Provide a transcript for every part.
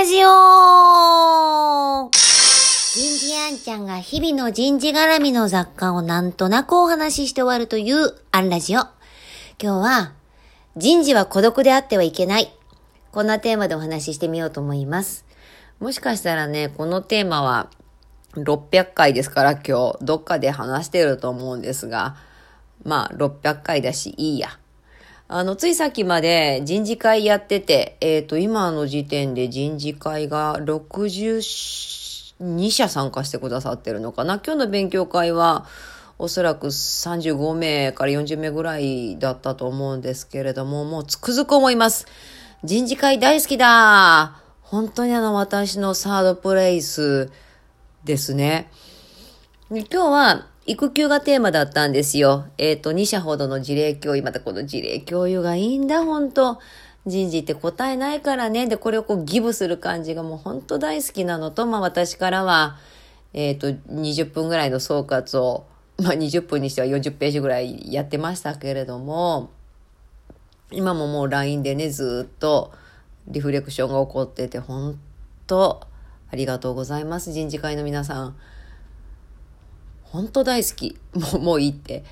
ラジオ人事アンちゃんが日々の人事絡みの雑貨をなんとなくお話しして終わるというアンラジオ。今日は、人事は孤独であってはいけない。こんなテーマでお話ししてみようと思います。もしかしたらね、このテーマは600回ですから今日どっかで話してると思うんですが、まあ600回だしいいや。あの、ついさっきまで人事会やってて、えっ、ー、と、今の時点で人事会が62社参加してくださってるのかな。今日の勉強会は、おそらく35名から40名ぐらいだったと思うんですけれども、もうつくづく思います。人事会大好きだ本当にあの、私のサードプレイスですね。今日は、育休がテーマだったんですよ。えっ、ー、と、2社ほどの事例共有。またこの事例共有がいいんだ、本当人事って答えないからね。で、これをこうギブする感じがもう本当大好きなのと、まあ私からは、えっ、ー、と、20分ぐらいの総括を、まあ20分にしては40ページぐらいやってましたけれども、今ももう LINE でね、ずっとリフレクションが起こってて、本当ありがとうございます、人事会の皆さん。本当大好き。もう、もういいって。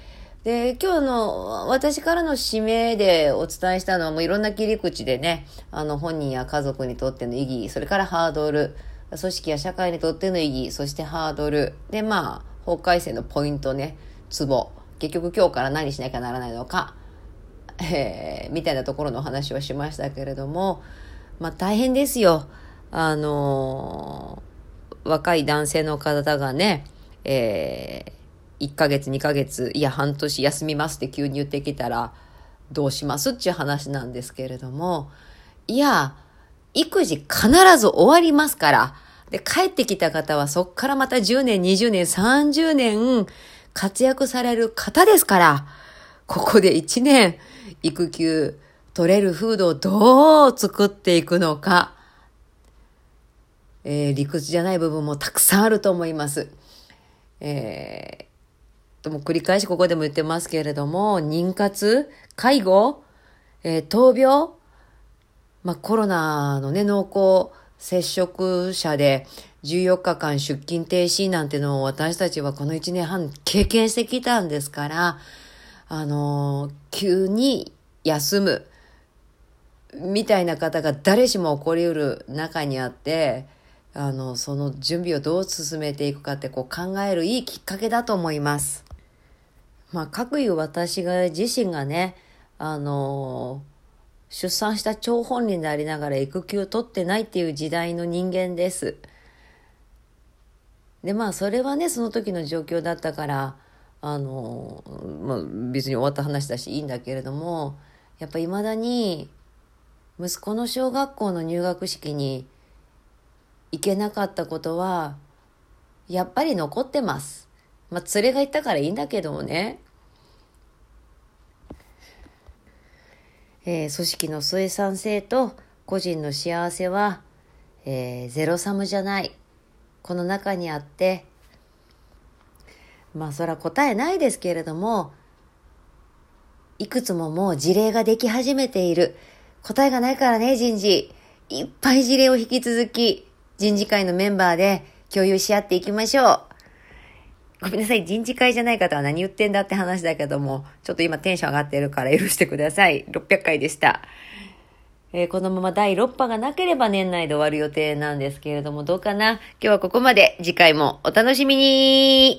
で、今日の私からの指名でお伝えしたのはもういろんな切り口でね、あの本人や家族にとっての意義、それからハードル、組織や社会にとっての意義、そしてハードル、で、まあ、法改正のポイントね、ツボ、結局今日から何しなきゃならないのか、えー、みたいなところのお話をしましたけれども、まあ大変ですよ。あのー、若い男性の方がね、えー、1ヶ月、2ヶ月、いや、半年休みますって急に言ってきたら、どうしますっていう話なんですけれども、いや、育児必ず終わりますから、で、帰ってきた方はそっからまた10年、20年、30年活躍される方ですから、ここで1年育休取れる風土をどう作っていくのか、えー、理屈じゃない部分もたくさんあると思います。えー、とも繰り返しここでも言ってますけれども、妊活、介護、えー、闘病、まあ、コロナのね、濃厚接触者で14日間出勤停止なんてのを私たちはこの1年半経験してきたんですから、あのー、急に休む、みたいな方が誰しも起こりうる中にあって、あの、その準備をどう進めていくかってこう考えるいいきっかけだと思います。まあ、各いう私が自身がね、あの、出産した張本人でありながら育休を取ってないっていう時代の人間です。で、まあ、それはね、その時の状況だったから、あの、まあ、別に終わった話だしいいんだけれども、やっぱ未だに、息子の小学校の入学式に行けなかったことは、やっぱり残ってます。まあ、連れが行ったからいいんだけどもね。えー、組織の生産性と個人の幸せは、えー、ゼロサムじゃない。この中にあって、まあそら答えないですけれども、いくつももう事例ができ始めている。答えがないからね、人事。いっぱい事例を引き続き人事会のメンバーで共有し合っていきましょう。ごめんなさい。人事会じゃない方は何言ってんだって話だけども、ちょっと今テンション上がってるから許してください。600回でした。えー、このまま第6波がなければ年内で終わる予定なんですけれども、どうかな？今日はここまで。次回もお楽しみに